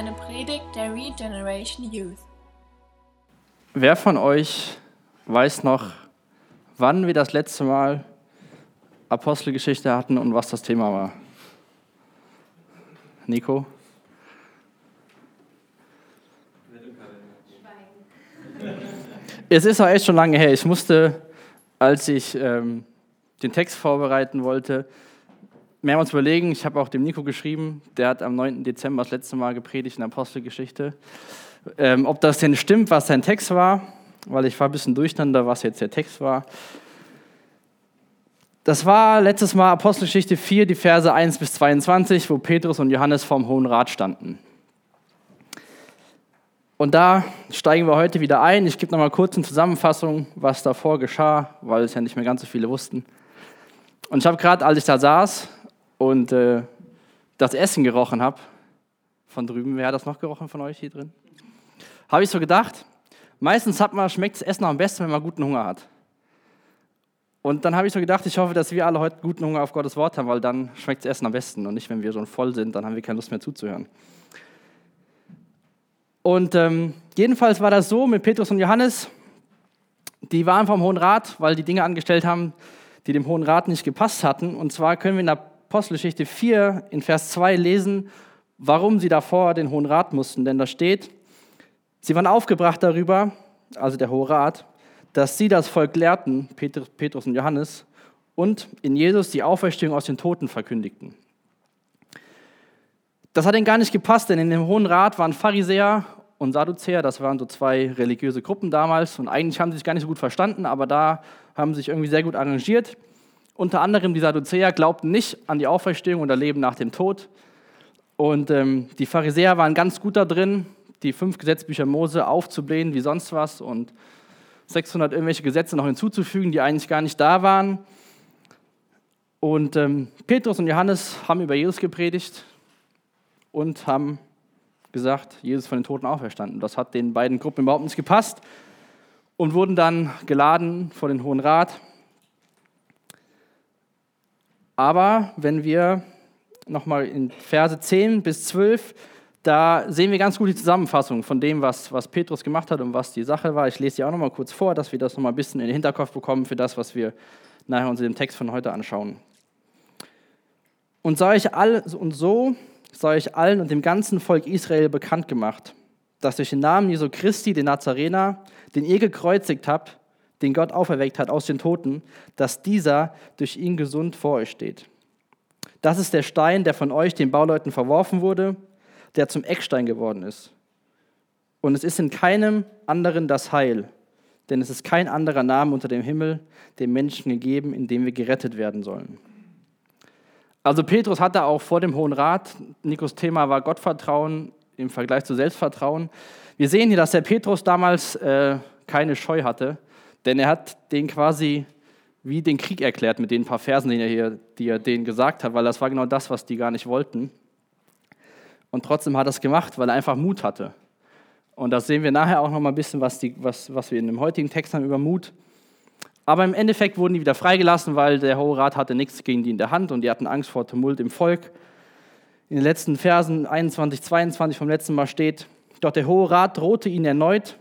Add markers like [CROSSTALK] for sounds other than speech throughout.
eine Predigt der Regeneration Youth. Wer von euch weiß noch, wann wir das letzte Mal Apostelgeschichte hatten und was das Thema war? Nico? Es ist auch echt schon lange her. Ich musste, als ich ähm, den Text vorbereiten wollte, mehrmals überlegen. Ich habe auch dem Nico geschrieben, der hat am 9. Dezember das letzte Mal gepredigt in der Apostelgeschichte. Ähm, ob das denn stimmt, was sein Text war, weil ich war ein bisschen durcheinander, was jetzt der Text war. Das war letztes Mal Apostelgeschichte 4, die Verse 1 bis 22, wo Petrus und Johannes vorm Hohen Rat standen. Und da steigen wir heute wieder ein. Ich gebe nochmal kurz eine Zusammenfassung, was davor geschah, weil es ja nicht mehr ganz so viele wussten. Und ich habe gerade, als ich da saß, und äh, das Essen gerochen habe, von drüben, wer hat das noch gerochen von euch hier drin? Habe ich so gedacht, meistens hat man, schmeckt das Essen am besten, wenn man guten Hunger hat. Und dann habe ich so gedacht, ich hoffe, dass wir alle heute guten Hunger auf Gottes Wort haben, weil dann schmeckt das Essen am besten und nicht, wenn wir schon voll sind, dann haben wir keine Lust mehr zuzuhören. Und ähm, jedenfalls war das so mit Petrus und Johannes, die waren vom Hohen Rat, weil die Dinge angestellt haben, die dem Hohen Rat nicht gepasst hatten. Und zwar können wir in der Apostelgeschichte 4 in Vers 2 lesen, warum sie davor den Hohen Rat mussten. Denn da steht, sie waren aufgebracht darüber, also der Hohe Rat, dass sie das Volk lehrten, Petrus und Johannes, und in Jesus die Auferstehung aus den Toten verkündigten. Das hat ihnen gar nicht gepasst, denn in dem Hohen Rat waren Pharisäer und Sadduzäer, das waren so zwei religiöse Gruppen damals, und eigentlich haben sie sich gar nicht so gut verstanden, aber da haben sie sich irgendwie sehr gut arrangiert. Unter anderem die Sadduzäer glaubten nicht an die Auferstehung oder Leben nach dem Tod. Und ähm, die Pharisäer waren ganz gut da drin, die fünf Gesetzbücher Mose aufzublähen wie sonst was und 600 irgendwelche Gesetze noch hinzuzufügen, die eigentlich gar nicht da waren. Und ähm, Petrus und Johannes haben über Jesus gepredigt und haben gesagt, Jesus von den Toten auferstanden. Das hat den beiden Gruppen überhaupt nicht gepasst und wurden dann geladen vor den Hohen Rat aber wenn wir nochmal in Verse 10 bis 12, da sehen wir ganz gut die Zusammenfassung von dem, was, was Petrus gemacht hat und was die Sache war. Ich lese sie auch nochmal kurz vor, dass wir das nochmal ein bisschen in den Hinterkopf bekommen für das, was wir nachher uns in dem Text von heute anschauen. Und, sei ich all, und so sei ich allen und dem ganzen Volk Israel bekannt gemacht, dass durch den Namen Jesu Christi, den Nazarener, den ihr gekreuzigt habt, den Gott auferweckt hat aus den Toten, dass dieser durch ihn gesund vor euch steht. Das ist der Stein, der von euch, den Bauleuten, verworfen wurde, der zum Eckstein geworden ist. Und es ist in keinem anderen das Heil, denn es ist kein anderer Name unter dem Himmel dem Menschen gegeben, in dem wir gerettet werden sollen. Also Petrus hatte auch vor dem Hohen Rat, Nikos Thema war Gottvertrauen im Vergleich zu Selbstvertrauen. Wir sehen hier, dass der Petrus damals äh, keine Scheu hatte, denn er hat den quasi wie den Krieg erklärt mit den paar Versen, die er, hier, die er denen gesagt hat, weil das war genau das, was die gar nicht wollten. Und trotzdem hat er es gemacht, weil er einfach Mut hatte. Und das sehen wir nachher auch noch mal ein bisschen, was, die, was, was wir in dem heutigen Text haben über Mut. Aber im Endeffekt wurden die wieder freigelassen, weil der Hohe Rat hatte nichts gegen die in der Hand und die hatten Angst vor Tumult im Volk. In den letzten Versen 21, 22 vom letzten Mal steht, doch der Hohe Rat drohte ihnen erneut,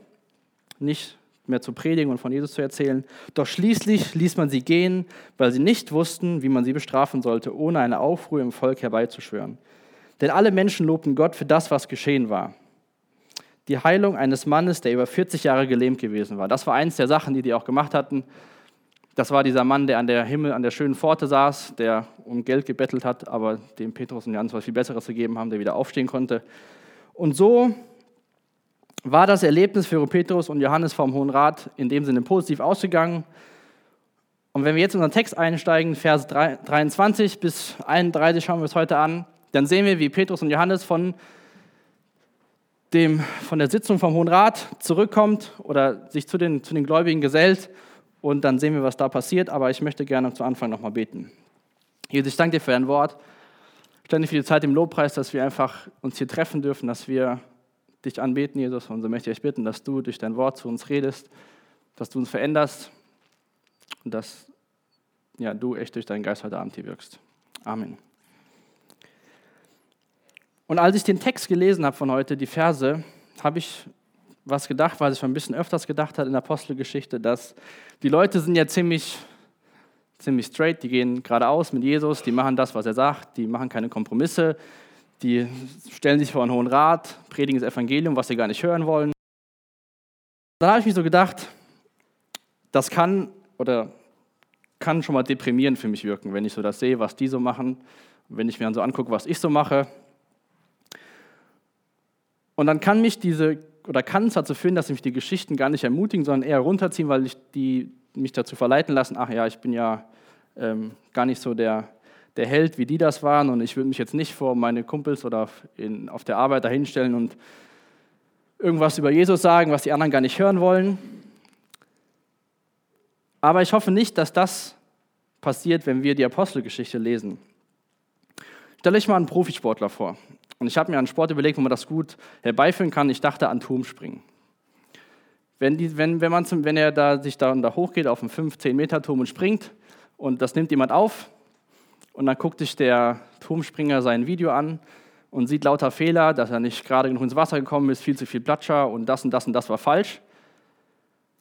nicht mehr zu predigen und von Jesus zu erzählen. Doch schließlich ließ man sie gehen, weil sie nicht wussten, wie man sie bestrafen sollte, ohne eine Aufruhr im Volk herbeizuschwören. Denn alle Menschen lobten Gott für das, was geschehen war. Die Heilung eines Mannes, der über 40 Jahre gelähmt gewesen war. Das war eins der Sachen, die die auch gemacht hatten. Das war dieser Mann, der an der Himmel, an der schönen Pforte saß, der um Geld gebettelt hat, aber dem Petrus und Johannes was viel Besseres gegeben haben, der wieder aufstehen konnte. Und so war das Erlebnis für Petrus und Johannes vom Hohen Rat in dem Sinne positiv ausgegangen. Und wenn wir jetzt in unseren Text einsteigen, Vers 23 bis 31 schauen wir es heute an, dann sehen wir, wie Petrus und Johannes von, dem, von der Sitzung vom Hohen Rat zurückkommt oder sich zu den, zu den Gläubigen gesellt. Und dann sehen wir, was da passiert. Aber ich möchte gerne zu Anfang nochmal beten. Jesus, ich danke dir für dein Wort. Ich danke dir für die Zeit im Lobpreis, dass wir einfach uns hier treffen dürfen, dass wir dich anbeten, Jesus. Und so möchte ich euch bitten, dass du durch dein Wort zu uns redest, dass du uns veränderst und dass ja, du echt durch deinen Geist heute Abend hier wirkst. Amen. Und als ich den Text gelesen habe von heute, die Verse, habe ich was gedacht, was ich schon ein bisschen öfters gedacht habe in der Apostelgeschichte, dass die Leute sind ja ziemlich, ziemlich straight, die gehen geradeaus mit Jesus, die machen das, was er sagt, die machen keine Kompromisse, die stellen sich vor einen hohen Rat, predigen das Evangelium, was sie gar nicht hören wollen. Dann habe ich mich so gedacht, das kann oder kann schon mal deprimierend für mich wirken, wenn ich so das sehe, was die so machen, wenn ich mir dann so angucke, was ich so mache. Und dann kann mich diese oder kann es dazu führen, dass mich die Geschichten gar nicht ermutigen, sondern eher runterziehen, weil ich die mich dazu verleiten lassen, ach ja, ich bin ja ähm, gar nicht so der, der Held, wie die das waren und ich würde mich jetzt nicht vor meine Kumpels oder in, auf der Arbeit dahinstellen und irgendwas über Jesus sagen, was die anderen gar nicht hören wollen. Aber ich hoffe nicht, dass das passiert, wenn wir die Apostelgeschichte lesen. Stell euch mal einen Profisportler vor. Und ich habe mir einen Sport überlegt, wo man das gut herbeiführen kann. Ich dachte an Turmspringen. Wenn, die, wenn, wenn, man zum, wenn er da, sich da, da hochgeht auf einen 15-Meter-Turm und springt und das nimmt jemand auf und dann guckt sich der Turmspringer sein Video an und sieht lauter Fehler, dass er nicht gerade genug ins Wasser gekommen ist, viel zu viel Platscher und das und das und das war falsch.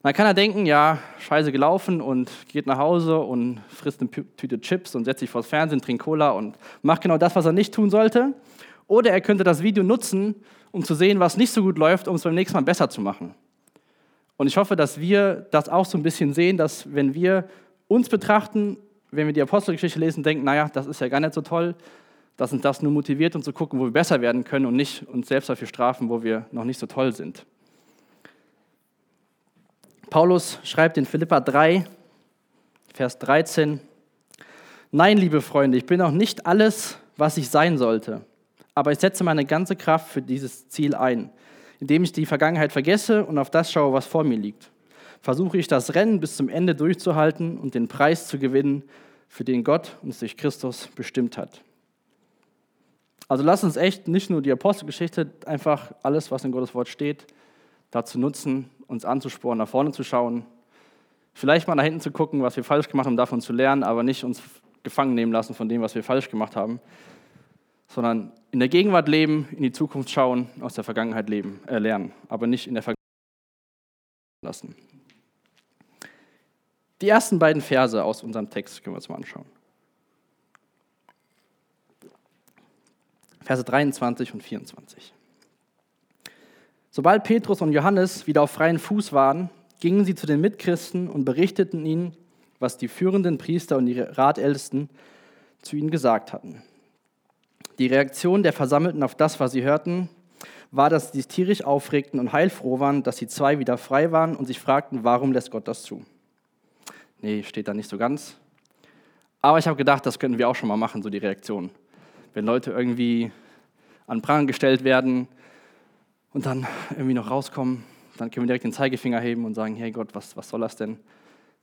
Dann kann er denken, ja, scheiße gelaufen und geht nach Hause und frisst eine Tüte Chips und setzt sich vors Fernsehen, trinkt Cola und macht genau das, was er nicht tun sollte. Oder er könnte das Video nutzen, um zu sehen, was nicht so gut läuft, um es beim nächsten Mal besser zu machen. Und ich hoffe, dass wir das auch so ein bisschen sehen, dass wenn wir uns betrachten, wenn wir die Apostelgeschichte lesen, denken, naja, das ist ja gar nicht so toll, dass uns das nur motiviert, um zu gucken, wo wir besser werden können und nicht uns selbst dafür strafen, wo wir noch nicht so toll sind. Paulus schreibt in Philippa 3, Vers 13, Nein, liebe Freunde, ich bin auch nicht alles, was ich sein sollte, aber ich setze meine ganze Kraft für dieses Ziel ein, indem ich die Vergangenheit vergesse und auf das schaue, was vor mir liegt. Versuche ich das Rennen bis zum Ende durchzuhalten und den Preis zu gewinnen, für den Gott uns durch Christus bestimmt hat. Also lass uns echt nicht nur die Apostelgeschichte, einfach alles, was in Gottes Wort steht, dazu nutzen, uns anzusporen, nach vorne zu schauen, vielleicht mal nach hinten zu gucken, was wir falsch gemacht haben, davon zu lernen, aber nicht uns gefangen nehmen lassen von dem, was wir falsch gemacht haben, sondern in der Gegenwart leben, in die Zukunft schauen, aus der Vergangenheit leben, äh, lernen, aber nicht in der Vergangenheit lassen. Die ersten beiden Verse aus unserem Text können wir uns mal anschauen. Verse 23 und 24. Sobald Petrus und Johannes wieder auf freien Fuß waren, gingen sie zu den Mitchristen und berichteten ihnen, was die führenden Priester und die Ratältesten zu ihnen gesagt hatten. Die Reaktion der Versammelten auf das, was sie hörten, war, dass sie tierisch aufregten und heilfroh waren, dass die zwei wieder frei waren und sich fragten, warum lässt Gott das zu? Nee, steht da nicht so ganz. Aber ich habe gedacht, das könnten wir auch schon mal machen, so die Reaktion. Wenn Leute irgendwie an Pranger gestellt werden, und dann irgendwie noch rauskommen, dann können wir direkt den Zeigefinger heben und sagen, hey Gott, was, was soll das denn?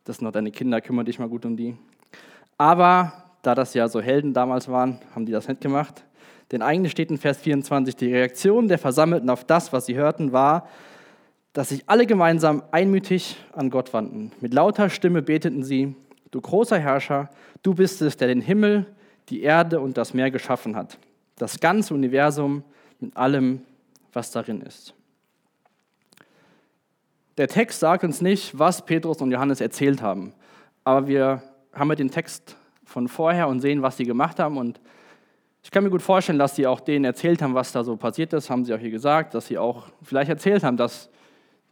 Das sind noch deine Kinder, kümmere dich mal gut um die. Aber da das ja so Helden damals waren, haben die das nicht gemacht. Denn eigentlich steht in Vers 24, die Reaktion der Versammelten auf das, was sie hörten, war, dass sich alle gemeinsam einmütig an Gott wandten. Mit lauter Stimme beteten sie, du großer Herrscher, du bist es, der den Himmel, die Erde und das Meer geschaffen hat. Das ganze Universum mit allem, was darin ist. Der Text sagt uns nicht, was Petrus und Johannes erzählt haben, aber wir haben ja den Text von vorher und sehen, was sie gemacht haben. Und ich kann mir gut vorstellen, dass sie auch denen erzählt haben, was da so passiert ist, haben sie auch hier gesagt, dass sie auch vielleicht erzählt haben, dass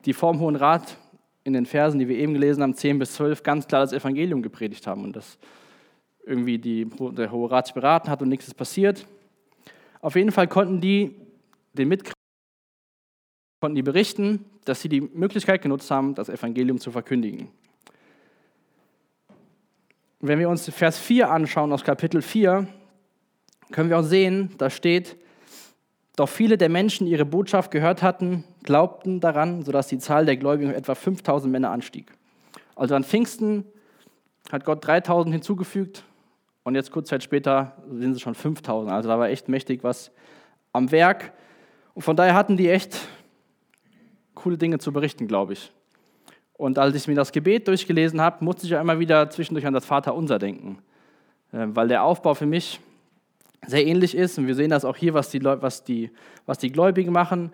die vorm Hohen Rat in den Versen, die wir eben gelesen haben, 10 bis 12, ganz klar das Evangelium gepredigt haben und dass irgendwie die, der Hohe Rat sich beraten hat und nichts ist passiert. Auf jeden Fall konnten die den Mitchristen konnten die berichten, dass sie die Möglichkeit genutzt haben, das Evangelium zu verkündigen. Wenn wir uns Vers 4 anschauen aus Kapitel 4, können wir auch sehen, da steht, doch viele der Menschen, die ihre Botschaft gehört hatten, glaubten daran, sodass die Zahl der Gläubigen auf etwa 5000 Männer anstieg. Also an Pfingsten hat Gott 3000 hinzugefügt und jetzt kurz Zeit später sind es schon 5000. Also da war echt mächtig was am Werk. Und von daher hatten die echt coole Dinge zu berichten, glaube ich. Und als ich mir das Gebet durchgelesen habe, musste ich ja immer wieder zwischendurch an das Vaterunser denken. Ähm, weil der Aufbau für mich sehr ähnlich ist. Und wir sehen das auch hier, was die, was die, was die Gläubigen machen.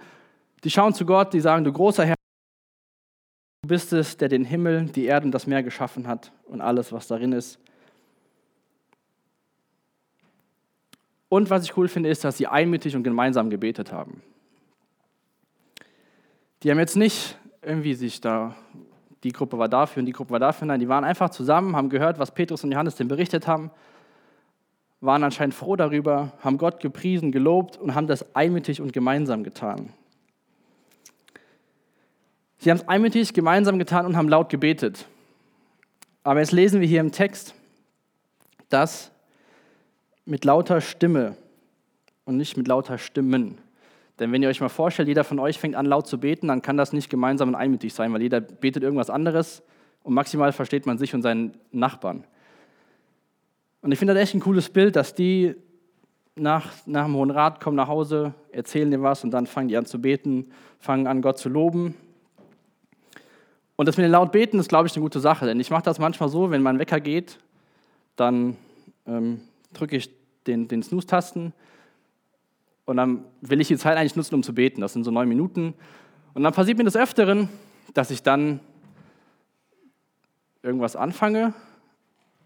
Die schauen zu Gott, die sagen, du großer Herr, du bist es, der den Himmel, die Erde und das Meer geschaffen hat und alles, was darin ist. Und was ich cool finde, ist, dass sie einmütig und gemeinsam gebetet haben. Die haben jetzt nicht irgendwie sich da, die Gruppe war dafür und die Gruppe war dafür, nein, die waren einfach zusammen, haben gehört, was Petrus und Johannes denn berichtet haben, waren anscheinend froh darüber, haben Gott gepriesen, gelobt und haben das einmütig und gemeinsam getan. Sie haben es einmütig gemeinsam getan und haben laut gebetet. Aber jetzt lesen wir hier im Text, dass mit lauter Stimme und nicht mit lauter Stimmen. Denn wenn ihr euch mal vorstellt, jeder von euch fängt an laut zu beten, dann kann das nicht gemeinsam und einmütig sein, weil jeder betet irgendwas anderes und maximal versteht man sich und seinen Nachbarn. Und ich finde das echt ein cooles Bild, dass die nach, nach dem Hohen Rat kommen nach Hause, erzählen dir was und dann fangen die an zu beten, fangen an, Gott zu loben. Und das mit dem laut beten ist, glaube ich, eine gute Sache, denn ich mache das manchmal so, wenn mein Wecker geht, dann ähm, drücke ich den, den Snooze-Tasten und dann will ich die Zeit eigentlich nutzen, um zu beten. Das sind so neun Minuten. Und dann passiert mir des Öfteren, dass ich dann irgendwas anfange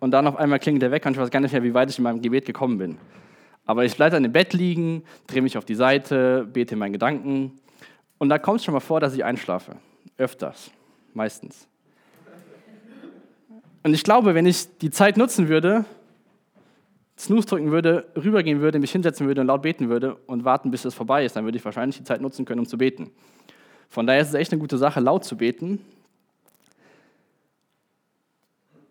und dann auf einmal klingelt der Wecker und ich weiß gar nicht mehr, wie weit ich in meinem Gebet gekommen bin. Aber ich bleibe dann im Bett liegen, drehe mich auf die Seite, bete in meinen Gedanken und da kommt es schon mal vor, dass ich einschlafe. Öfters, meistens. Und ich glaube, wenn ich die Zeit nutzen würde, Snooze drücken würde, rübergehen würde, mich hinsetzen würde und laut beten würde und warten, bis es vorbei ist, dann würde ich wahrscheinlich die Zeit nutzen können, um zu beten. Von daher ist es echt eine gute Sache, laut zu beten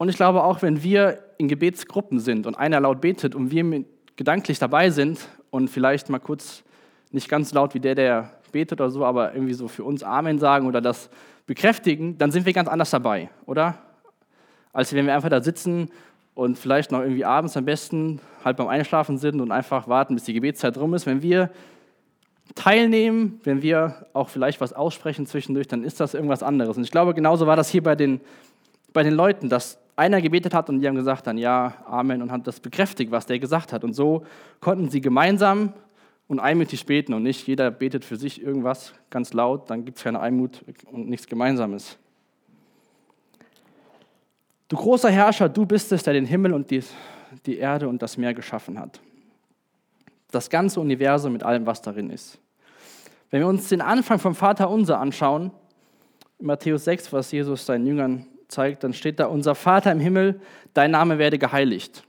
und ich glaube auch, wenn wir in Gebetsgruppen sind und einer laut betet und wir gedanklich dabei sind und vielleicht mal kurz nicht ganz laut wie der, der betet oder so, aber irgendwie so für uns Amen sagen oder das bekräftigen, dann sind wir ganz anders dabei, oder? Als wenn wir einfach da sitzen und vielleicht noch irgendwie abends am besten halt beim Einschlafen sind und einfach warten, bis die Gebetszeit rum ist. Wenn wir teilnehmen, wenn wir auch vielleicht was aussprechen zwischendurch, dann ist das irgendwas anderes. Und ich glaube, genauso war das hier bei den, bei den Leuten, dass einer gebetet hat und die haben gesagt dann ja, Amen und haben das bekräftigt, was der gesagt hat. Und so konnten sie gemeinsam und einmütig beten und nicht jeder betet für sich irgendwas ganz laut, dann gibt es keine Einmut und nichts Gemeinsames. Du großer Herrscher, du bist es, der den Himmel und die, die Erde und das Meer geschaffen hat. Das ganze Universum mit allem, was darin ist. Wenn wir uns den Anfang vom Vater unser anschauen, in Matthäus 6, was Jesus seinen Jüngern zeigt, dann steht da, unser Vater im Himmel, dein Name werde geheiligt.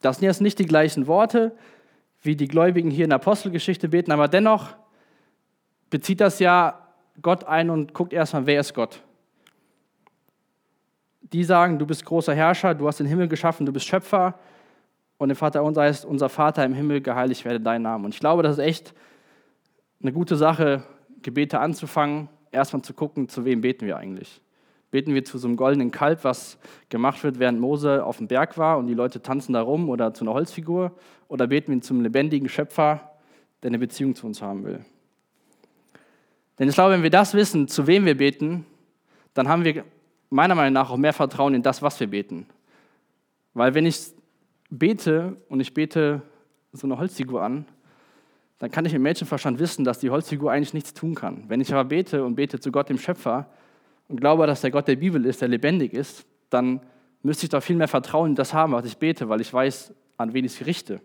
Das sind jetzt nicht die gleichen Worte, wie die Gläubigen hier in der Apostelgeschichte beten, aber dennoch bezieht das ja Gott ein und guckt erstmal, wer ist Gott. Die sagen, du bist großer Herrscher, du hast den Himmel geschaffen, du bist Schöpfer. Und der Vater unser heißt, unser Vater im Himmel, geheiligt werde dein Name. Und ich glaube, das ist echt eine gute Sache, Gebete anzufangen, erstmal zu gucken, zu wem beten wir eigentlich. Beten wir zu so einem goldenen Kalb, was gemacht wird, während Mose auf dem Berg war und die Leute tanzen da rum oder zu einer Holzfigur? Oder beten wir zum lebendigen Schöpfer, der eine Beziehung zu uns haben will? Denn ich glaube, wenn wir das wissen, zu wem wir beten, dann haben wir meiner Meinung nach auch mehr Vertrauen in das, was wir beten. Weil wenn ich bete und ich bete so eine Holzfigur an, dann kann ich im Menschenverstand wissen, dass die Holzfigur eigentlich nichts tun kann. Wenn ich aber bete und bete zu Gott, dem Schöpfer, und glaube, dass der Gott der Bibel ist, der lebendig ist, dann müsste ich doch viel mehr Vertrauen in das haben, was ich bete, weil ich weiß, an wen ich es richte.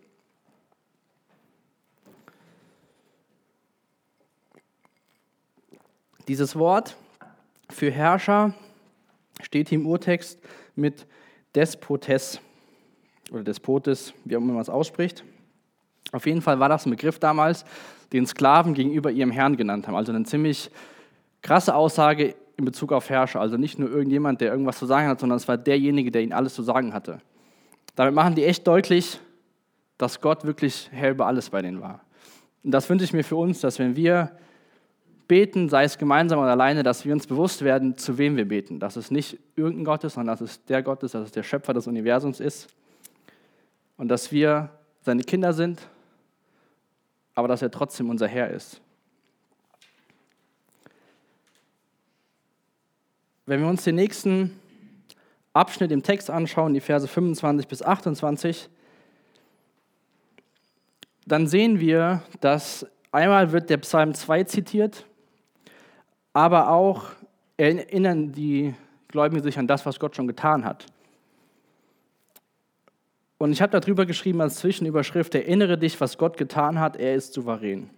Dieses Wort für Herrscher steht hier im Urtext mit Despotes oder Despotes, wie auch immer man es ausspricht. Auf jeden Fall war das ein Begriff damals, den Sklaven gegenüber ihrem Herrn genannt haben. Also eine ziemlich krasse Aussage in Bezug auf Herrscher. Also nicht nur irgendjemand, der irgendwas zu sagen hat, sondern es war derjenige, der ihnen alles zu sagen hatte. Damit machen die echt deutlich, dass Gott wirklich Herr über alles bei denen war. Und das wünsche ich mir für uns, dass wenn wir beten, sei es gemeinsam oder alleine, dass wir uns bewusst werden, zu wem wir beten. Dass es nicht irgendein Gott ist, sondern dass es der Gott ist, dass es der Schöpfer des Universums ist. Und dass wir seine Kinder sind, aber dass er trotzdem unser Herr ist. Wenn wir uns den nächsten Abschnitt im Text anschauen, die Verse 25 bis 28, dann sehen wir, dass einmal wird der Psalm 2 zitiert, aber auch erinnern die Gläubigen sich an das, was Gott schon getan hat. Und ich habe darüber geschrieben als Zwischenüberschrift, erinnere dich, was Gott getan hat, er ist souverän.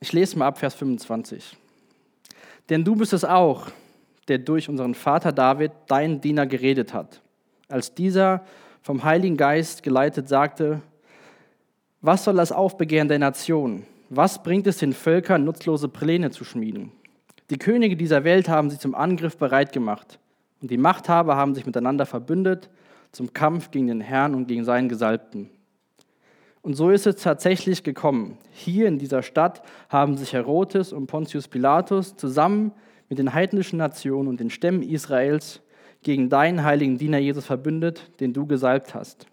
Ich lese mal ab Vers 25. Denn du bist es auch, der durch unseren Vater David, deinen Diener, geredet hat. Als dieser vom Heiligen Geist geleitet sagte, was soll das Aufbegehren der Nation? Was bringt es den Völkern, nutzlose Pläne zu schmieden? Die Könige dieser Welt haben sich zum Angriff bereit gemacht und die Machthaber haben sich miteinander verbündet zum Kampf gegen den Herrn und gegen seinen Gesalbten. Und so ist es tatsächlich gekommen. Hier in dieser Stadt haben sich Herodes und Pontius Pilatus zusammen mit den heidnischen Nationen und den Stämmen Israels gegen deinen heiligen Diener Jesus verbündet, den du gesalbt hast.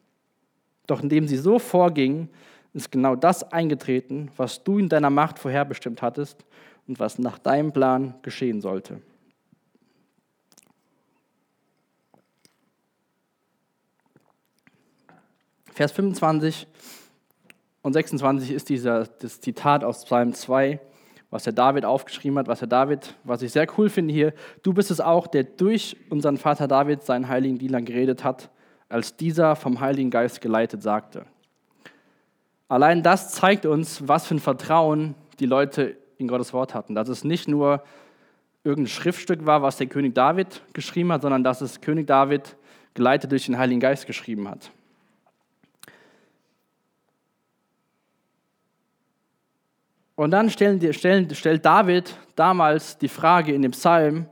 Doch indem sie so vorgingen, ist genau das eingetreten, was du in deiner Macht vorherbestimmt hattest und was nach deinem Plan geschehen sollte. Vers 25 und 26 ist dieser, das Zitat aus Psalm 2, was der David aufgeschrieben hat, was der David, was ich sehr cool finde hier, du bist es auch, der durch unseren Vater David, seinen heiligen Diener, geredet hat, als dieser vom Heiligen Geist geleitet sagte. Allein das zeigt uns, was für ein Vertrauen die Leute in Gottes Wort hatten. Dass es nicht nur irgendein Schriftstück war, was der König David geschrieben hat, sondern dass es König David geleitet durch den Heiligen Geist geschrieben hat. Und dann stellen, stellen, stellt David damals die Frage in dem Psalm,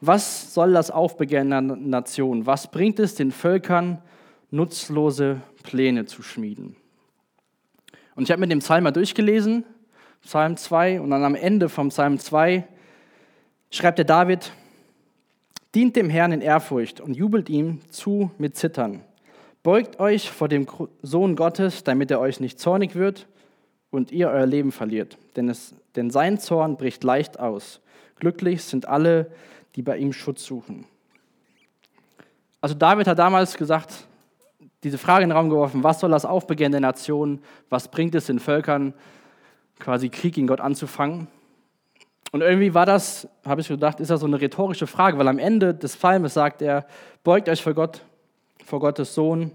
was soll das Aufbegehren der Nation? Was bringt es den Völkern, nutzlose Pläne zu schmieden? Und ich habe mir den Psalm mal durchgelesen, Psalm 2, und dann am Ende vom Psalm 2 schreibt der David, dient dem Herrn in Ehrfurcht und jubelt ihm zu mit Zittern. Beugt euch vor dem Sohn Gottes, damit er euch nicht zornig wird und ihr euer Leben verliert. Denn, es, denn sein Zorn bricht leicht aus. Glücklich sind alle, die bei ihm Schutz suchen. Also David hat damals gesagt, diese Frage in den Raum geworfen, was soll das Aufbegehren der Nationen, was bringt es den Völkern, quasi Krieg gegen Gott anzufangen? Und irgendwie war das, habe ich gedacht, ist das so eine rhetorische Frage, weil am Ende des Psalmes sagt er, beugt euch vor Gott, vor Gottes Sohn,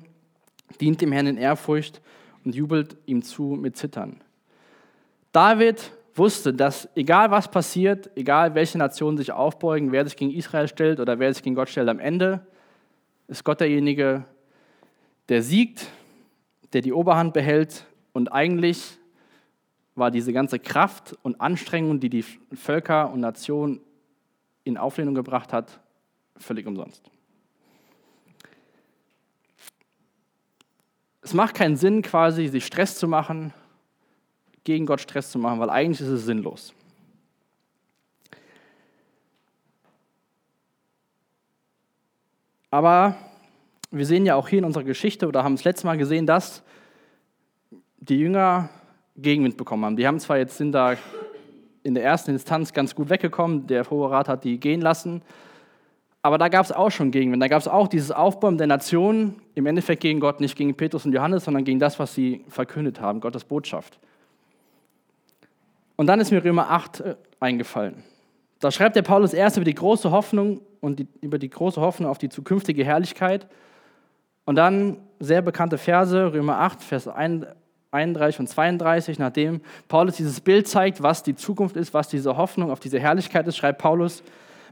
dient dem Herrn in Ehrfurcht und jubelt ihm zu mit Zittern. David wusste, dass egal was passiert, egal welche Nationen sich aufbeugen, wer sich gegen Israel stellt oder wer sich gegen Gott stellt, am Ende ist Gott derjenige, der siegt, der die Oberhand behält und eigentlich war diese ganze Kraft und Anstrengung, die die Völker und Nationen in Auflehnung gebracht hat, völlig umsonst. Es macht keinen Sinn, quasi sich Stress zu machen, gegen Gott Stress zu machen, weil eigentlich ist es sinnlos. Aber wir sehen ja auch hier in unserer Geschichte oder haben es letztes Mal gesehen, dass die Jünger Gegenwind bekommen haben. Die haben zwar jetzt sind da in der ersten Instanz ganz gut weggekommen, der Hohe Rat hat die gehen lassen, aber da gab es auch schon Gegenwind. Da gab es auch dieses Aufbäumen der Nationen, im Endeffekt gegen Gott, nicht gegen Petrus und Johannes, sondern gegen das, was sie verkündet haben, Gottes Botschaft. Und dann ist mir Römer 8 äh, eingefallen. Da schreibt der Paulus erst über die große Hoffnung und die, über die große Hoffnung auf die zukünftige Herrlichkeit. Und dann sehr bekannte Verse, Römer 8, Vers 31 und 32, nachdem Paulus dieses Bild zeigt, was die Zukunft ist, was diese Hoffnung auf diese Herrlichkeit ist, schreibt Paulus,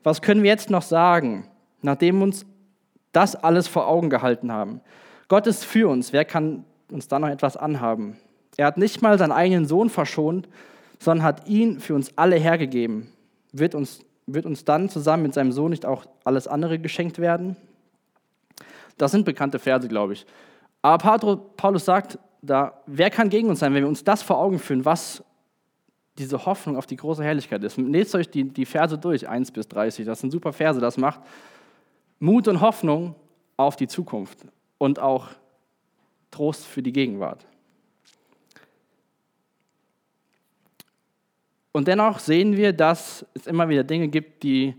was können wir jetzt noch sagen, nachdem uns das alles vor Augen gehalten haben? Gott ist für uns, wer kann uns da noch etwas anhaben? Er hat nicht mal seinen eigenen Sohn verschont, sondern hat ihn für uns alle hergegeben. Wird uns, wird uns dann zusammen mit seinem Sohn nicht auch alles andere geschenkt werden? Das sind bekannte Verse, glaube ich. Aber Paulus sagt da, wer kann gegen uns sein, wenn wir uns das vor Augen führen, was diese Hoffnung auf die große Herrlichkeit ist. Lest euch die, die Verse durch, 1 bis 30. Das sind super Verse. Das macht Mut und Hoffnung auf die Zukunft und auch Trost für die Gegenwart. Und dennoch sehen wir, dass es immer wieder Dinge gibt, die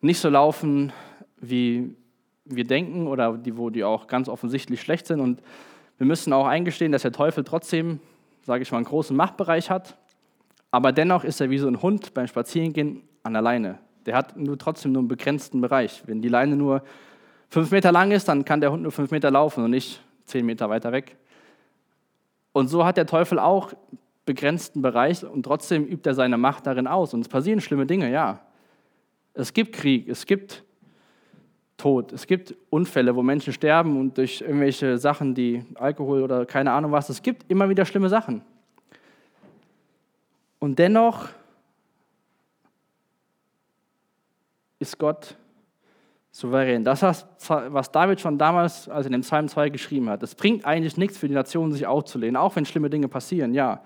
nicht so laufen, wie wir denken oder die, wo die auch ganz offensichtlich schlecht sind. Und wir müssen auch eingestehen, dass der Teufel trotzdem, sage ich mal, einen großen Machtbereich hat. Aber dennoch ist er wie so ein Hund beim Spazierengehen an der Leine. Der hat nur trotzdem nur einen begrenzten Bereich. Wenn die Leine nur fünf Meter lang ist, dann kann der Hund nur fünf Meter laufen und nicht zehn Meter weiter weg. Und so hat der Teufel auch begrenzten Bereich und trotzdem übt er seine Macht darin aus. Und es passieren schlimme Dinge, ja. Es gibt Krieg, es gibt Tod, es gibt Unfälle, wo Menschen sterben und durch irgendwelche Sachen, die Alkohol oder keine Ahnung was, es gibt immer wieder schlimme Sachen. Und dennoch ist Gott souverän. Das, was David schon damals, als er in dem Psalm 2 geschrieben hat, es bringt eigentlich nichts für die Nationen, sich aufzulehnen, auch wenn schlimme Dinge passieren, ja.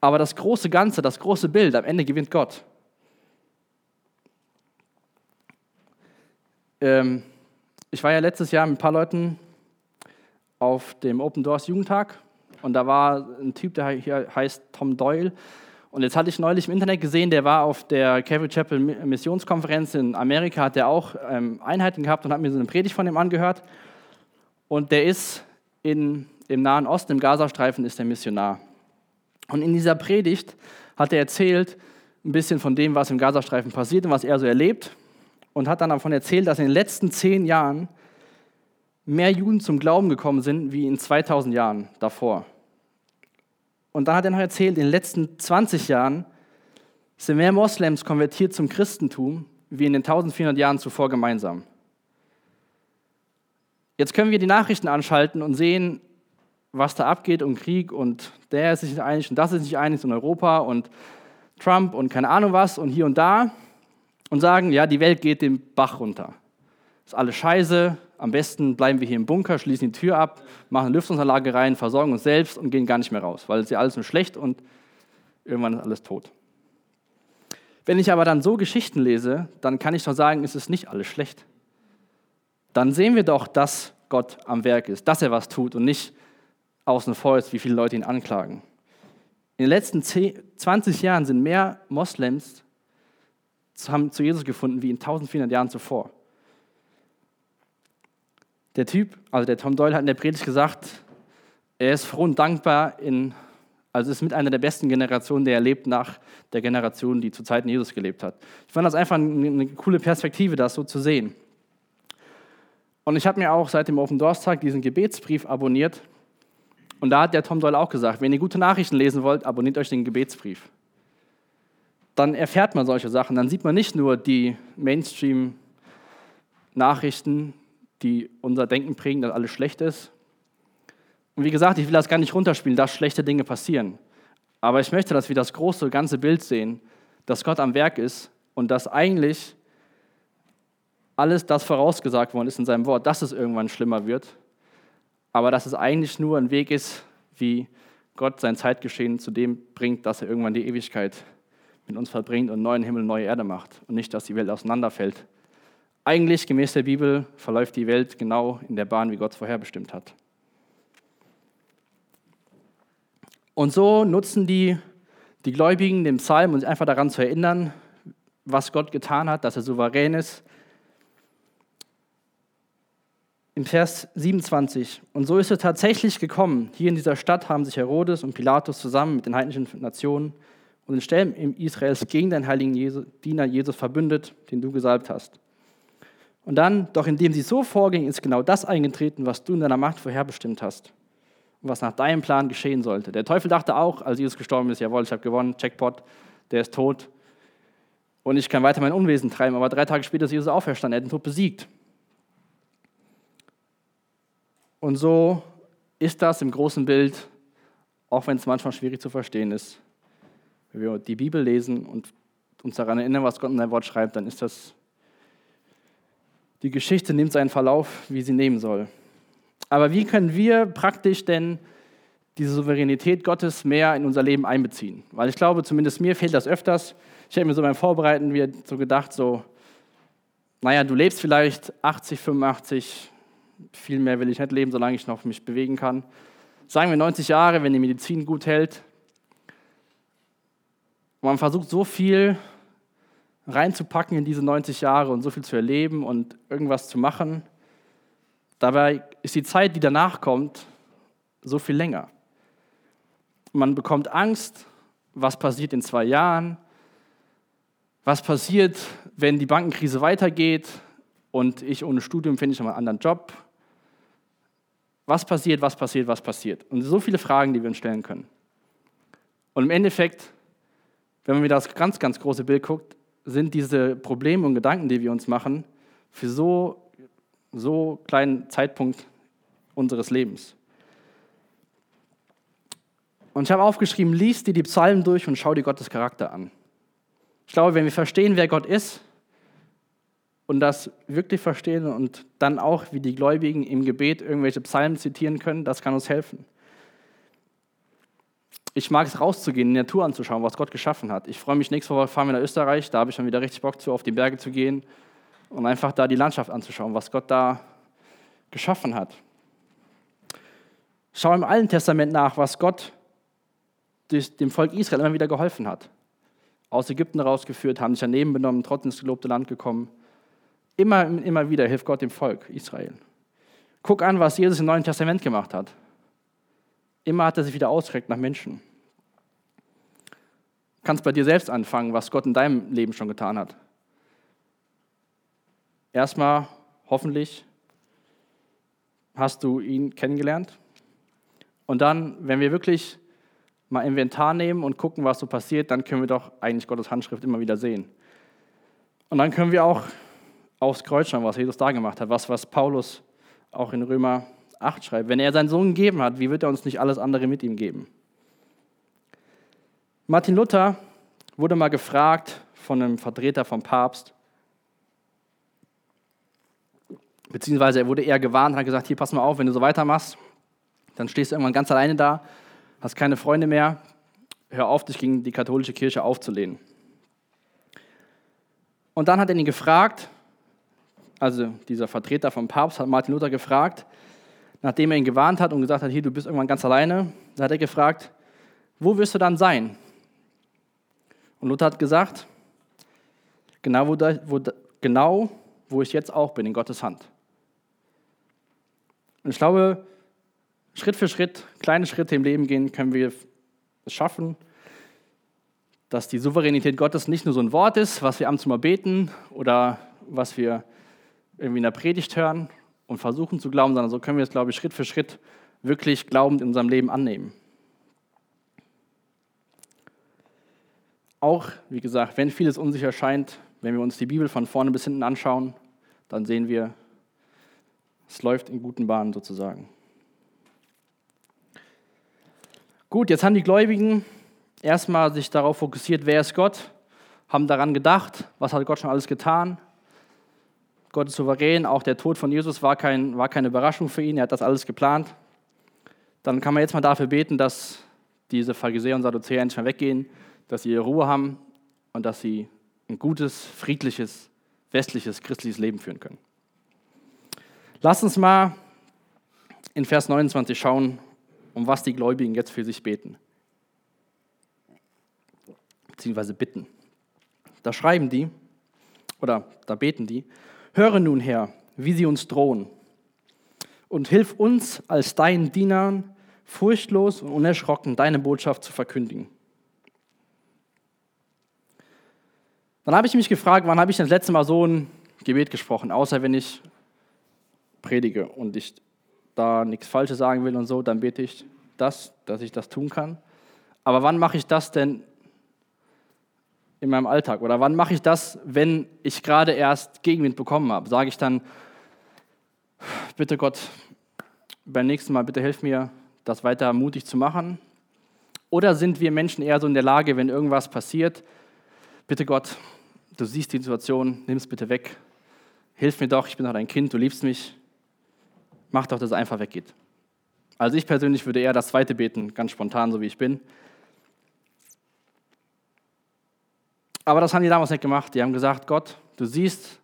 Aber das große Ganze, das große Bild, am Ende gewinnt Gott. Ähm, ich war ja letztes Jahr mit ein paar Leuten auf dem Open Doors Jugendtag und da war ein Typ, der hier heißt Tom Doyle. Und jetzt hatte ich neulich im Internet gesehen, der war auf der Calvary Chapel Missionskonferenz in Amerika, hat der auch ähm, Einheiten gehabt und hat mir so eine Predigt von ihm angehört. Und der ist in, im Nahen Osten, im Gazastreifen, ist der Missionar. Und in dieser Predigt hat er erzählt ein bisschen von dem, was im Gazastreifen passiert und was er so erlebt. Und hat dann davon erzählt, dass in den letzten zehn Jahren mehr Juden zum Glauben gekommen sind wie in 2000 Jahren davor. Und dann hat er noch erzählt, in den letzten 20 Jahren sind mehr Moslems konvertiert zum Christentum wie in den 1400 Jahren zuvor gemeinsam. Jetzt können wir die Nachrichten anschalten und sehen, was da abgeht um Krieg und der ist sich nicht einig und das ist nicht einig in Europa und Trump und keine Ahnung was und hier und da und sagen, ja, die Welt geht den Bach runter. Ist alles scheiße, am besten bleiben wir hier im Bunker, schließen die Tür ab, machen eine Lüftungsanlage rein, versorgen uns selbst und gehen gar nicht mehr raus, weil es ja alles nur schlecht und irgendwann ist alles tot. Wenn ich aber dann so Geschichten lese, dann kann ich doch sagen, es ist nicht alles schlecht. Dann sehen wir doch, dass Gott am Werk ist, dass er was tut und nicht außen vor ist, wie viele Leute ihn anklagen. In den letzten 10, 20 Jahren sind mehr Moslems haben zu Jesus gefunden wie in 1400 Jahren zuvor. Der Typ, also der Tom Doyle hat in der Predigt gesagt, er ist froh und dankbar, in, also ist mit einer der besten Generationen, der er lebt nach der Generation, die zu Zeiten Jesus gelebt hat. Ich fand das einfach eine coole Perspektive, das so zu sehen. Und ich habe mir auch seit dem Open Doors Tag diesen Gebetsbrief abonniert. Und da hat der Tom Doyle auch gesagt, wenn ihr gute Nachrichten lesen wollt, abonniert euch den Gebetsbrief. Dann erfährt man solche Sachen. Dann sieht man nicht nur die Mainstream-Nachrichten, die unser Denken prägen, dass alles schlecht ist. Und wie gesagt, ich will das gar nicht runterspielen, dass schlechte Dinge passieren. Aber ich möchte, dass wir das große, ganze Bild sehen, dass Gott am Werk ist und dass eigentlich alles das vorausgesagt worden ist in seinem Wort, dass es irgendwann schlimmer wird, aber dass es eigentlich nur ein Weg ist, wie Gott sein Zeitgeschehen zu dem bringt, dass er irgendwann die Ewigkeit mit uns verbringt und neuen Himmel, neue Erde macht und nicht, dass die Welt auseinanderfällt, eigentlich, gemäß der Bibel, verläuft die Welt genau in der Bahn, wie Gott es vorherbestimmt hat. Und so nutzen die, die Gläubigen den Psalm, um sich einfach daran zu erinnern, was Gott getan hat, dass er souverän ist. Im Vers 27. Und so ist es tatsächlich gekommen. Hier in dieser Stadt haben sich Herodes und Pilatus zusammen mit den heidnischen Nationen und den Stämmen Israels gegen deinen heiligen Diener Jesus verbündet, den du gesalbt hast. Und dann, doch indem sie so vorging, ist genau das eingetreten, was du in deiner Macht vorherbestimmt hast und was nach deinem Plan geschehen sollte. Der Teufel dachte auch, als Jesus gestorben ist, jawohl, ich habe gewonnen, Checkpot, der ist tot und ich kann weiter mein Unwesen treiben. Aber drei Tage später ist Jesus auferstanden, er hat den Tod besiegt. Und so ist das im großen Bild, auch wenn es manchmal schwierig zu verstehen ist. Wenn wir die Bibel lesen und uns daran erinnern, was Gott in sein Wort schreibt, dann ist das die Geschichte nimmt seinen Verlauf, wie sie nehmen soll. Aber wie können wir praktisch denn diese Souveränität Gottes mehr in unser Leben einbeziehen? Weil ich glaube, zumindest mir fehlt das öfters. Ich habe mir so beim Vorbereiten so gedacht, so, naja, du lebst vielleicht 80, 85, viel mehr will ich nicht leben, solange ich noch mich bewegen kann. Sagen wir 90 Jahre, wenn die Medizin gut hält. man versucht so viel reinzupacken in diese 90 Jahre und so viel zu erleben und irgendwas zu machen. Dabei ist die Zeit, die danach kommt, so viel länger. Man bekommt Angst, was passiert in zwei Jahren, was passiert, wenn die Bankenkrise weitergeht und ich ohne Studium finde ich noch einen anderen Job. Was passiert, was passiert, was passiert? Und so viele Fragen, die wir uns stellen können. Und im Endeffekt, wenn man wieder das ganz, ganz große Bild guckt, sind diese Probleme und Gedanken, die wir uns machen, für so, so kleinen Zeitpunkt unseres Lebens. Und ich habe aufgeschrieben, lies dir die Psalmen durch und schau dir Gottes Charakter an. Ich glaube, wenn wir verstehen, wer Gott ist und das wirklich verstehen und dann auch, wie die Gläubigen im Gebet irgendwelche Psalmen zitieren können, das kann uns helfen. Ich mag es rauszugehen, die Natur anzuschauen, was Gott geschaffen hat. Ich freue mich, nächste Woche fahren wir nach Österreich, da habe ich schon wieder richtig Bock zu, auf die Berge zu gehen und einfach da die Landschaft anzuschauen, was Gott da geschaffen hat. Schau im Alten Testament nach, was Gott dem Volk Israel immer wieder geholfen hat. Aus Ägypten rausgeführt, haben sich daneben benommen, trotzdem ins gelobte Land gekommen. Immer, immer wieder hilft Gott dem Volk Israel. Guck an, was Jesus im Neuen Testament gemacht hat. Immer hat er sich wieder ausgereckt nach Menschen. Du kannst bei dir selbst anfangen, was Gott in deinem Leben schon getan hat. Erstmal, hoffentlich, hast du ihn kennengelernt. Und dann, wenn wir wirklich mal Inventar nehmen und gucken, was so passiert, dann können wir doch eigentlich Gottes Handschrift immer wieder sehen. Und dann können wir auch aufs Kreuz schauen, was Jesus da gemacht hat, was, was Paulus auch in Römer 8 schreibt. Wenn er seinen Sohn gegeben hat, wie wird er uns nicht alles andere mit ihm geben? Martin Luther wurde mal gefragt von einem Vertreter vom Papst, beziehungsweise er wurde eher gewarnt und hat gesagt, hier pass mal auf, wenn du so weitermachst, dann stehst du irgendwann ganz alleine da hast keine Freunde mehr, hör auf, dich gegen die katholische Kirche aufzulehnen. Und dann hat er ihn gefragt, also dieser Vertreter vom Papst hat Martin Luther gefragt, nachdem er ihn gewarnt hat und gesagt hat, hier, du bist irgendwann ganz alleine, da hat er gefragt, wo wirst du dann sein? Und Luther hat gesagt, genau wo, da, wo, genau wo ich jetzt auch bin, in Gottes Hand. Und ich glaube, Schritt für Schritt, kleine Schritte im Leben gehen, können wir es schaffen, dass die Souveränität Gottes nicht nur so ein Wort ist, was wir abends mal beten oder was wir irgendwie in der Predigt hören und versuchen zu glauben, sondern so können wir es, glaube ich, Schritt für Schritt wirklich glaubend in unserem Leben annehmen. Auch, wie gesagt, wenn vieles unsicher scheint, wenn wir uns die Bibel von vorne bis hinten anschauen, dann sehen wir, es läuft in guten Bahnen sozusagen. Gut, jetzt haben die Gläubigen erstmal sich darauf fokussiert, wer ist Gott, haben daran gedacht, was hat Gott schon alles getan. Gott ist souverän, auch der Tod von Jesus war, kein, war keine Überraschung für ihn, er hat das alles geplant. Dann kann man jetzt mal dafür beten, dass diese Pharisäer und Sadduzäer endlich mal weggehen, dass sie ihre Ruhe haben und dass sie ein gutes, friedliches, westliches, christliches Leben führen können. Lass uns mal in Vers 29 schauen, um was die Gläubigen jetzt für sich beten. Beziehungsweise bitten. Da schreiben die, oder da beten die, höre nun her, wie sie uns drohen, und hilf uns als deinen Dienern, furchtlos und unerschrocken deine Botschaft zu verkündigen. Dann habe ich mich gefragt, wann habe ich das letzte Mal so ein Gebet gesprochen, außer wenn ich predige und ich da nichts Falsches sagen will und so, dann bete ich das, dass ich das tun kann. Aber wann mache ich das denn in meinem Alltag? Oder wann mache ich das, wenn ich gerade erst Gegenwind bekommen habe? Sage ich dann, bitte Gott, beim nächsten Mal, bitte hilf mir, das weiter mutig zu machen? Oder sind wir Menschen eher so in der Lage, wenn irgendwas passiert, bitte Gott, du siehst die Situation, nimm es bitte weg, hilf mir doch, ich bin doch dein Kind, du liebst mich, mach doch, dass es einfach weggeht. Also ich persönlich würde eher das zweite beten, ganz spontan, so wie ich bin. Aber das haben die damals nicht gemacht. Die haben gesagt, Gott, du siehst,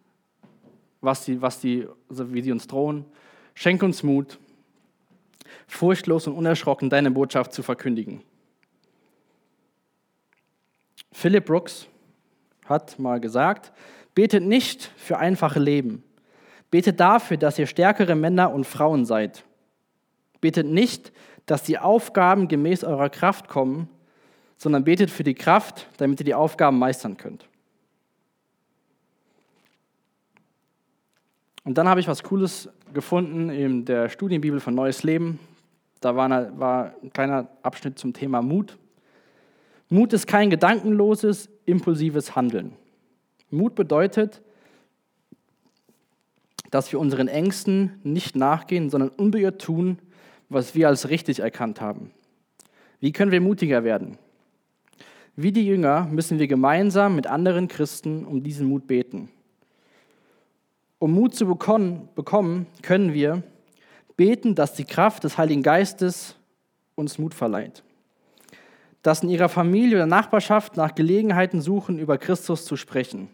was die, was die, wie sie uns drohen. Schenk uns Mut, furchtlos und unerschrocken deine Botschaft zu verkündigen. Philip Brooks, hat mal gesagt, betet nicht für einfache Leben. Betet dafür, dass ihr stärkere Männer und Frauen seid. Betet nicht, dass die Aufgaben gemäß eurer Kraft kommen, sondern betet für die Kraft, damit ihr die Aufgaben meistern könnt. Und dann habe ich was Cooles gefunden in der Studienbibel von Neues Leben. Da war, ein kleiner Abschnitt zum Thema Mut. Mut ist kein gedankenloses, impulsives Handeln. Mut bedeutet, dass wir unseren Ängsten nicht nachgehen, sondern unbeirrt tun, was wir als richtig erkannt haben. Wie können wir mutiger werden? Wie die Jünger müssen wir gemeinsam mit anderen Christen um diesen Mut beten. Um Mut zu bekommen, können wir beten, dass die Kraft des Heiligen Geistes uns Mut verleiht. Dass in ihrer Familie oder Nachbarschaft nach Gelegenheiten suchen, über Christus zu sprechen.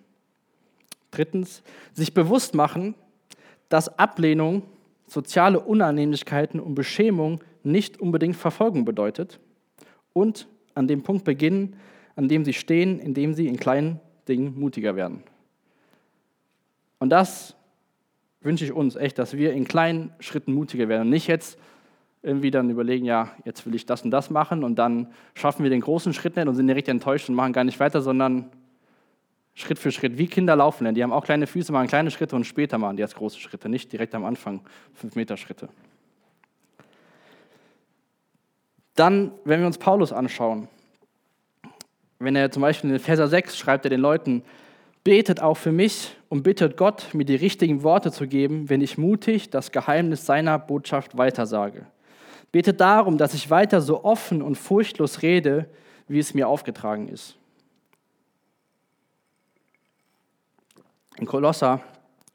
Drittens, sich bewusst machen, dass Ablehnung, soziale Unannehmlichkeiten und Beschämung nicht unbedingt Verfolgung bedeutet. Und an dem Punkt beginnen, an dem sie stehen, indem sie in kleinen Dingen mutiger werden. Und das wünsche ich uns echt, dass wir in kleinen Schritten mutiger werden und nicht jetzt irgendwie dann überlegen, ja, jetzt will ich das und das machen und dann schaffen wir den großen Schritt nicht und sind direkt enttäuscht und machen gar nicht weiter, sondern Schritt für Schritt, wie Kinder laufen lernen. Die haben auch kleine Füße, machen kleine Schritte und später machen die erst große Schritte, nicht direkt am Anfang fünf Meter Schritte. Dann, wenn wir uns Paulus anschauen, wenn er zum Beispiel in Verser 6 schreibt er den Leuten, Betet auch für mich und bittet Gott, mir die richtigen Worte zu geben, wenn ich mutig das Geheimnis seiner Botschaft weitersage. Betet darum, dass ich weiter so offen und furchtlos rede, wie es mir aufgetragen ist. In Kolosser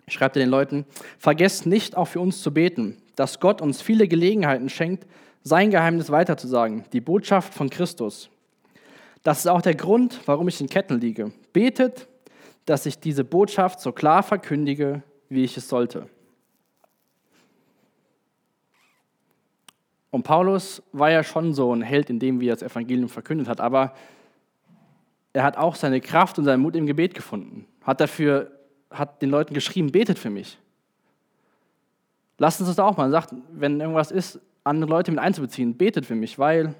schreibt er den Leuten, vergesst nicht auch für uns zu beten, dass Gott uns viele Gelegenheiten schenkt, sein Geheimnis weiterzusagen, die Botschaft von Christus. Das ist auch der Grund, warum ich in Ketten liege. Betet, dass ich diese Botschaft so klar verkündige, wie ich es sollte. Und Paulus war ja schon so ein Held, in dem er das Evangelium verkündet hat, aber er hat auch seine Kraft und seinen Mut im Gebet gefunden. Hat dafür, hat den Leuten geschrieben, betet für mich. Lasst uns das auch mal. Sagt, wenn irgendwas ist, andere Leute mit einzubeziehen, betet für mich, weil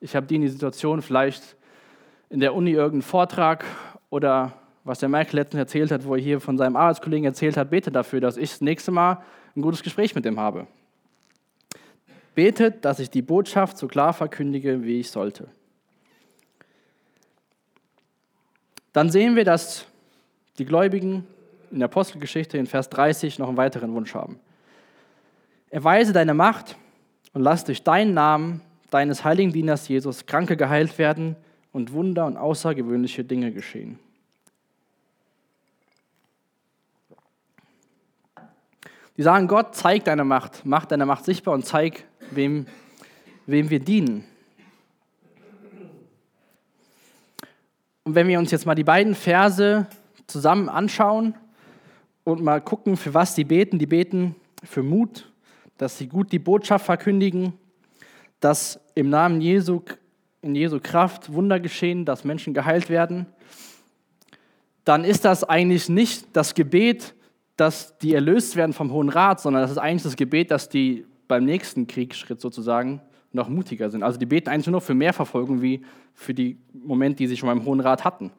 ich habe die in die Situation, vielleicht in der Uni irgendeinen Vortrag oder was der Michael letztens erzählt hat, wo er hier von seinem Arbeitskollegen erzählt hat, betet dafür, dass ich das nächste Mal ein gutes Gespräch mit ihm habe. Betet, dass ich die Botschaft so klar verkündige, wie ich sollte. Dann sehen wir, dass die Gläubigen in der Apostelgeschichte in Vers 30 noch einen weiteren Wunsch haben. Erweise deine Macht und lass durch deinen Namen deines heiligen Dieners Jesus Kranke geheilt werden und Wunder und außergewöhnliche Dinge geschehen. Die sagen, Gott, zeig deine Macht, mach deine Macht sichtbar und zeig, wem, wem wir dienen. Und wenn wir uns jetzt mal die beiden Verse zusammen anschauen und mal gucken, für was die beten, die beten für Mut, dass sie gut die Botschaft verkündigen, dass im Namen Jesu, in Jesu Kraft Wunder geschehen, dass Menschen geheilt werden, dann ist das eigentlich nicht das Gebet, dass die erlöst werden vom Hohen Rat, sondern das ist eigentlich das Gebet, dass die beim nächsten Kriegsschritt sozusagen noch mutiger sind. Also die beten eigentlich nur für mehr Verfolgung wie für die Momente, die sie schon beim Hohen Rat hatten.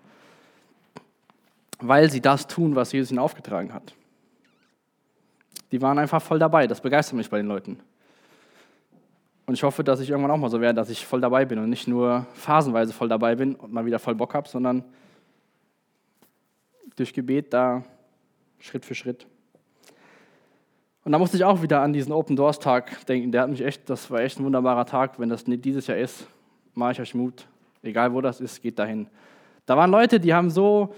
Weil sie das tun, was Jesus ihnen aufgetragen hat. Die waren einfach voll dabei. Das begeistert mich bei den Leuten. Und ich hoffe, dass ich irgendwann auch mal so werde, dass ich voll dabei bin und nicht nur phasenweise voll dabei bin und mal wieder voll Bock habe, sondern durch Gebet da Schritt für Schritt. Und da musste ich auch wieder an diesen Open Doors Tag denken. Der hat mich echt, das war echt ein wunderbarer Tag. Wenn das nicht dieses Jahr ist, mache ich euch Mut. Egal wo das ist, geht dahin. Da waren Leute, die haben so,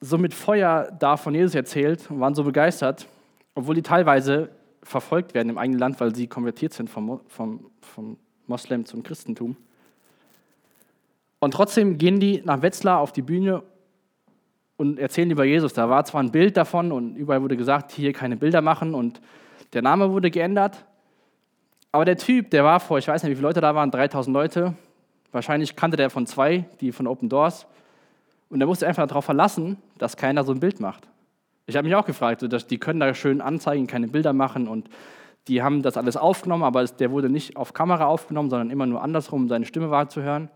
so mit Feuer da von Jesus erzählt und waren so begeistert, obwohl die teilweise verfolgt werden im eigenen Land, weil sie konvertiert sind vom, vom, vom Moslem zum Christentum. Und trotzdem gehen die nach Wetzlar auf die Bühne und erzählen über Jesus. Da war zwar ein Bild davon und überall wurde gesagt, hier keine Bilder machen und der Name wurde geändert. Aber der Typ, der war vor, ich weiß nicht, wie viele Leute da waren, 3000 Leute. Wahrscheinlich kannte der von zwei, die von Open Doors. Und er musste einfach darauf verlassen, dass keiner so ein Bild macht. Ich habe mich auch gefragt, so, dass die können da schön anzeigen, keine Bilder machen und die haben das alles aufgenommen, aber der wurde nicht auf Kamera aufgenommen, sondern immer nur andersrum, um seine Stimme wahrzuhören.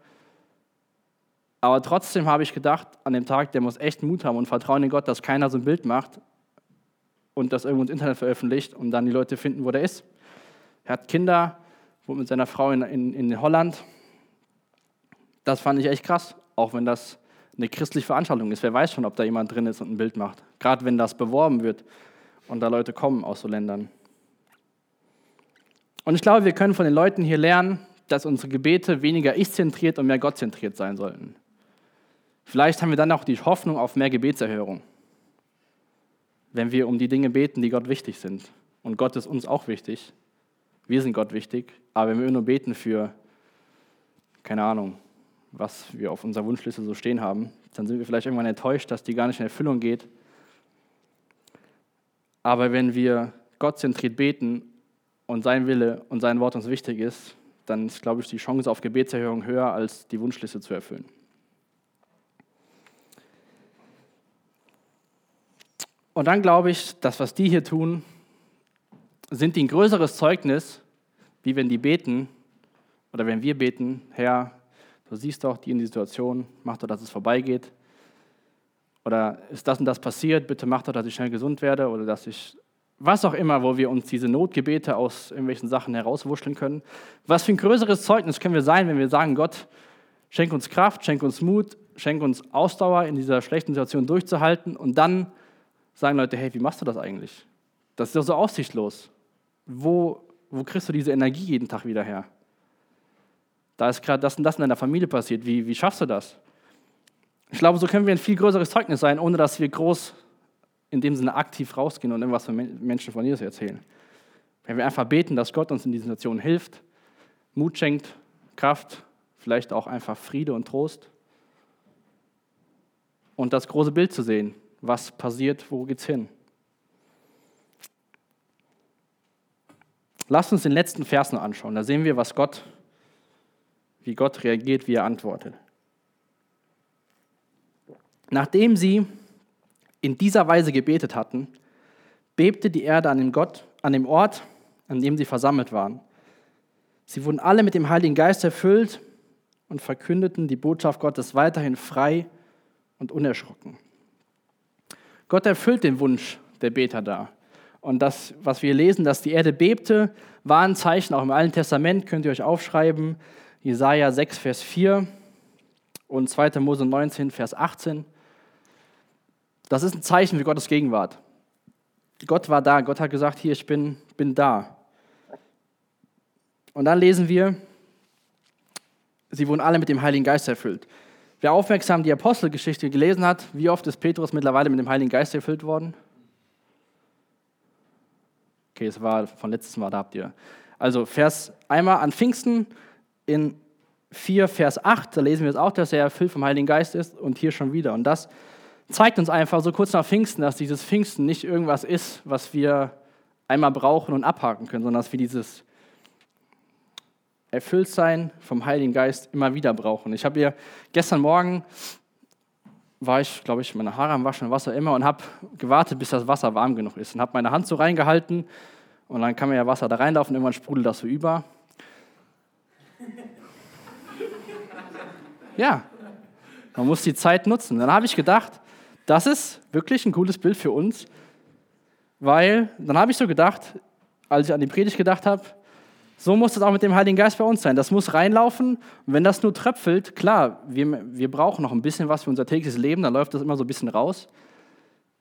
Aber trotzdem habe ich gedacht, an dem Tag, der muss echt Mut haben und Vertrauen in Gott, dass keiner so ein Bild macht und das irgendwo ins Internet veröffentlicht und dann die Leute finden, wo der ist. Er hat Kinder, wohnt mit seiner Frau in, in, in Holland. Das fand ich echt krass, auch wenn das eine christliche Veranstaltung ist. Wer weiß schon, ob da jemand drin ist und ein Bild macht. Gerade wenn das beworben wird und da Leute kommen aus so Ländern. Und ich glaube, wir können von den Leuten hier lernen, dass unsere Gebete weniger ich-zentriert und mehr Gott-zentriert sein sollten. Vielleicht haben wir dann auch die Hoffnung auf mehr Gebetserhörung, wenn wir um die Dinge beten, die Gott wichtig sind. Und Gott ist uns auch wichtig. Wir sind Gott wichtig. Aber wenn wir nur beten für, keine Ahnung, was wir auf unserer Wunschliste so stehen haben, dann sind wir vielleicht irgendwann enttäuscht, dass die gar nicht in Erfüllung geht. Aber wenn wir Gott zentriert beten und sein Wille und sein Wort uns wichtig ist, dann ist, glaube ich, die Chance auf Gebetserhörung höher, als die Wunschliste zu erfüllen. Und dann glaube ich, dass was die hier tun, sind die ein größeres Zeugnis, wie wenn die beten oder wenn wir beten, Herr, Du siehst doch die in die Situation, mach doch, dass es vorbeigeht. Oder ist das und das passiert, bitte mach doch, dass ich schnell gesund werde oder dass ich, was auch immer, wo wir uns diese Notgebete aus irgendwelchen Sachen herauswurschteln können. Was für ein größeres Zeugnis können wir sein, wenn wir sagen, Gott, schenk uns Kraft, schenk uns Mut, schenk uns Ausdauer, in dieser schlechten Situation durchzuhalten und dann sagen Leute, hey, wie machst du das eigentlich? Das ist doch so aussichtslos. Wo, wo kriegst du diese Energie jeden Tag wieder her? Da ist gerade das und das in deiner Familie passiert. Wie, wie schaffst du das? Ich glaube, so können wir ein viel größeres Zeugnis sein, ohne dass wir groß in dem Sinne aktiv rausgehen und irgendwas von Menschen von Jesus erzählen. Wenn wir einfach beten, dass Gott uns in dieser Situation hilft, Mut schenkt, Kraft, vielleicht auch einfach Friede und Trost. Und das große Bild zu sehen, was passiert, wo geht's hin. Lasst uns den letzten Vers noch anschauen. Da sehen wir, was Gott wie Gott reagiert, wie er antwortet. Nachdem sie in dieser Weise gebetet hatten, bebte die Erde an dem, Gott, an dem Ort, an dem sie versammelt waren. Sie wurden alle mit dem Heiligen Geist erfüllt und verkündeten die Botschaft Gottes weiterhin frei und unerschrocken. Gott erfüllt den Wunsch der Beter da. Und das, was wir lesen, dass die Erde bebte, war ein Zeichen, auch im Alten Testament, könnt ihr euch aufschreiben, Jesaja 6, Vers 4 und 2. Mose 19, Vers 18. Das ist ein Zeichen für Gottes Gegenwart. Gott war da. Gott hat gesagt, hier, ich bin, bin da. Und dann lesen wir, sie wurden alle mit dem Heiligen Geist erfüllt. Wer aufmerksam die Apostelgeschichte gelesen hat, wie oft ist Petrus mittlerweile mit dem Heiligen Geist erfüllt worden? Okay, es war von letztes Mal, da habt ihr. Also Vers einmal an Pfingsten in 4, Vers 8, da lesen wir es auch, dass er erfüllt vom Heiligen Geist ist und hier schon wieder. Und das zeigt uns einfach so kurz nach Pfingsten, dass dieses Pfingsten nicht irgendwas ist, was wir einmal brauchen und abhaken können, sondern dass wir dieses Erfülltsein vom Heiligen Geist immer wieder brauchen. Ich habe hier gestern Morgen war ich, glaube ich, meine Haare am Waschen, was auch immer, und habe gewartet, bis das Wasser warm genug ist. Und habe meine Hand so reingehalten und dann kann man ja Wasser da reinlaufen, irgendwann sprudelt das so über. [LAUGHS] Ja, man muss die Zeit nutzen. Dann habe ich gedacht, das ist wirklich ein cooles Bild für uns, weil dann habe ich so gedacht, als ich an die Predigt gedacht habe, so muss es auch mit dem Heiligen Geist bei uns sein. Das muss reinlaufen. Und wenn das nur tröpfelt, klar, wir, wir brauchen noch ein bisschen was für unser tägliches Leben, dann läuft das immer so ein bisschen raus.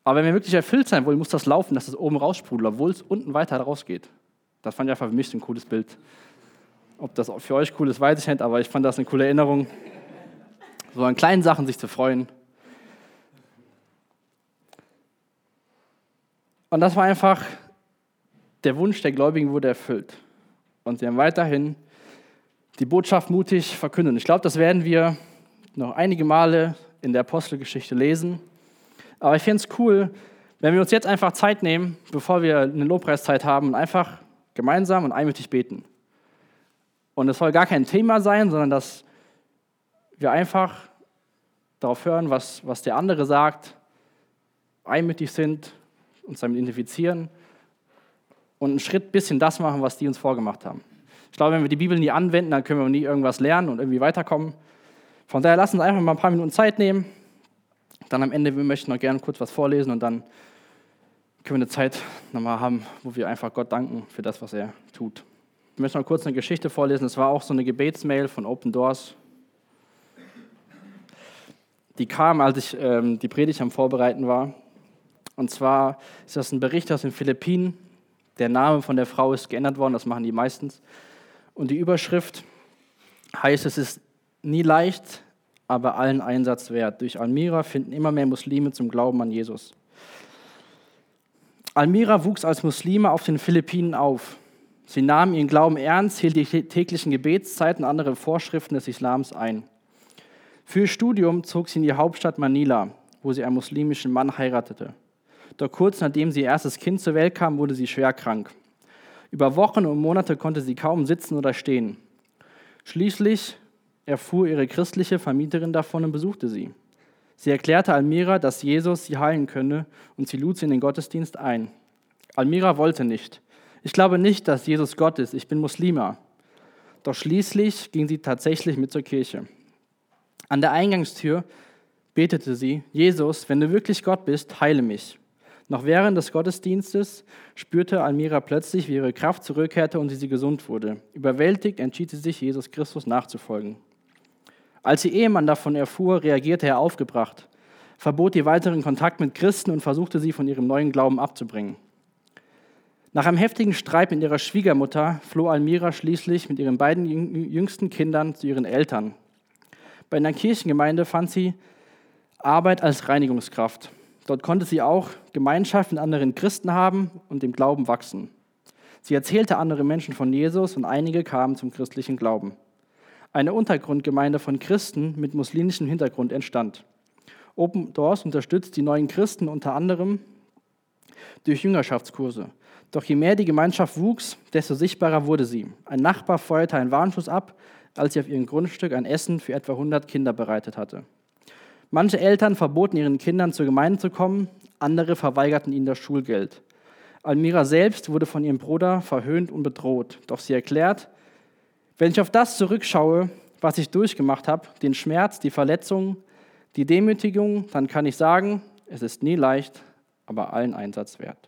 Aber wenn wir wirklich erfüllt sein wollen, muss das laufen, dass es oben raussprudelt, obwohl es unten weiter rausgeht. Das fand ich einfach für mich ein cooles Bild. Ob das für euch cool ist, weiß ich nicht, aber ich fand das eine coole Erinnerung so an kleinen Sachen sich zu freuen. Und das war einfach, der Wunsch der Gläubigen wurde erfüllt. Und sie haben weiterhin die Botschaft mutig verkündet. Ich glaube, das werden wir noch einige Male in der Apostelgeschichte lesen. Aber ich finde es cool, wenn wir uns jetzt einfach Zeit nehmen, bevor wir eine Lobpreiszeit haben, und einfach gemeinsam und einmütig beten. Und es soll gar kein Thema sein, sondern dass wir einfach darauf hören, was, was der andere sagt, einmütig sind, uns damit identifizieren und einen Schritt bisschen das machen, was die uns vorgemacht haben. Ich glaube, wenn wir die Bibel nie anwenden, dann können wir nie irgendwas lernen und irgendwie weiterkommen. Von daher lassen uns einfach mal ein paar Minuten Zeit nehmen. Dann am Ende, wir möchten noch gerne kurz was vorlesen und dann können wir eine Zeit nochmal haben, wo wir einfach Gott danken für das, was er tut. Ich möchte noch kurz eine Geschichte vorlesen. Es war auch so eine Gebetsmail von Open Doors. Die kam, als ich ähm, die Predigt am Vorbereiten war. Und zwar ist das ein Bericht aus den Philippinen. Der Name von der Frau ist geändert worden, das machen die meistens. Und die Überschrift heißt, es ist nie leicht, aber allen Einsatz wert. Durch Almira finden immer mehr Muslime zum Glauben an Jesus. Almira wuchs als Muslime auf den Philippinen auf. Sie nahm ihren Glauben ernst, hielt die täglichen Gebetszeiten und andere Vorschriften des Islams ein. Für Studium zog sie in die Hauptstadt Manila, wo sie einen muslimischen Mann heiratete. Doch kurz nachdem sie ihr erstes Kind zur Welt kam, wurde sie schwer krank. Über Wochen und Monate konnte sie kaum sitzen oder stehen. Schließlich erfuhr ihre christliche Vermieterin davon und besuchte sie. Sie erklärte Almira, dass Jesus sie heilen könne und sie lud sie in den Gottesdienst ein. Almira wollte nicht. Ich glaube nicht, dass Jesus Gott ist, ich bin Muslima. Doch schließlich ging sie tatsächlich mit zur Kirche. An der Eingangstür betete sie, Jesus, wenn du wirklich Gott bist, heile mich. Noch während des Gottesdienstes spürte Almira plötzlich, wie ihre Kraft zurückkehrte und sie gesund wurde. Überwältigt entschied sie sich, Jesus Christus nachzufolgen. Als ihr Ehemann davon erfuhr, reagierte er aufgebracht, verbot ihr weiteren Kontakt mit Christen und versuchte sie von ihrem neuen Glauben abzubringen. Nach einem heftigen Streit mit ihrer Schwiegermutter floh Almira schließlich mit ihren beiden jüngsten Kindern zu ihren Eltern. Bei einer Kirchengemeinde fand sie Arbeit als Reinigungskraft. Dort konnte sie auch Gemeinschaft mit anderen Christen haben und im Glauben wachsen. Sie erzählte anderen Menschen von Jesus und einige kamen zum christlichen Glauben. Eine Untergrundgemeinde von Christen mit muslimischem Hintergrund entstand. Open Doors unterstützt die neuen Christen unter anderem durch Jüngerschaftskurse. Doch je mehr die Gemeinschaft wuchs, desto sichtbarer wurde sie. Ein Nachbar feuerte einen Warnschuss ab, als sie auf ihrem Grundstück ein Essen für etwa 100 Kinder bereitet hatte. Manche Eltern verboten ihren Kindern zur Gemeinde zu kommen, andere verweigerten ihnen das Schulgeld. Almira selbst wurde von ihrem Bruder verhöhnt und bedroht. Doch sie erklärt, wenn ich auf das zurückschaue, was ich durchgemacht habe, den Schmerz, die Verletzung, die Demütigung, dann kann ich sagen, es ist nie leicht, aber allen Einsatz wert.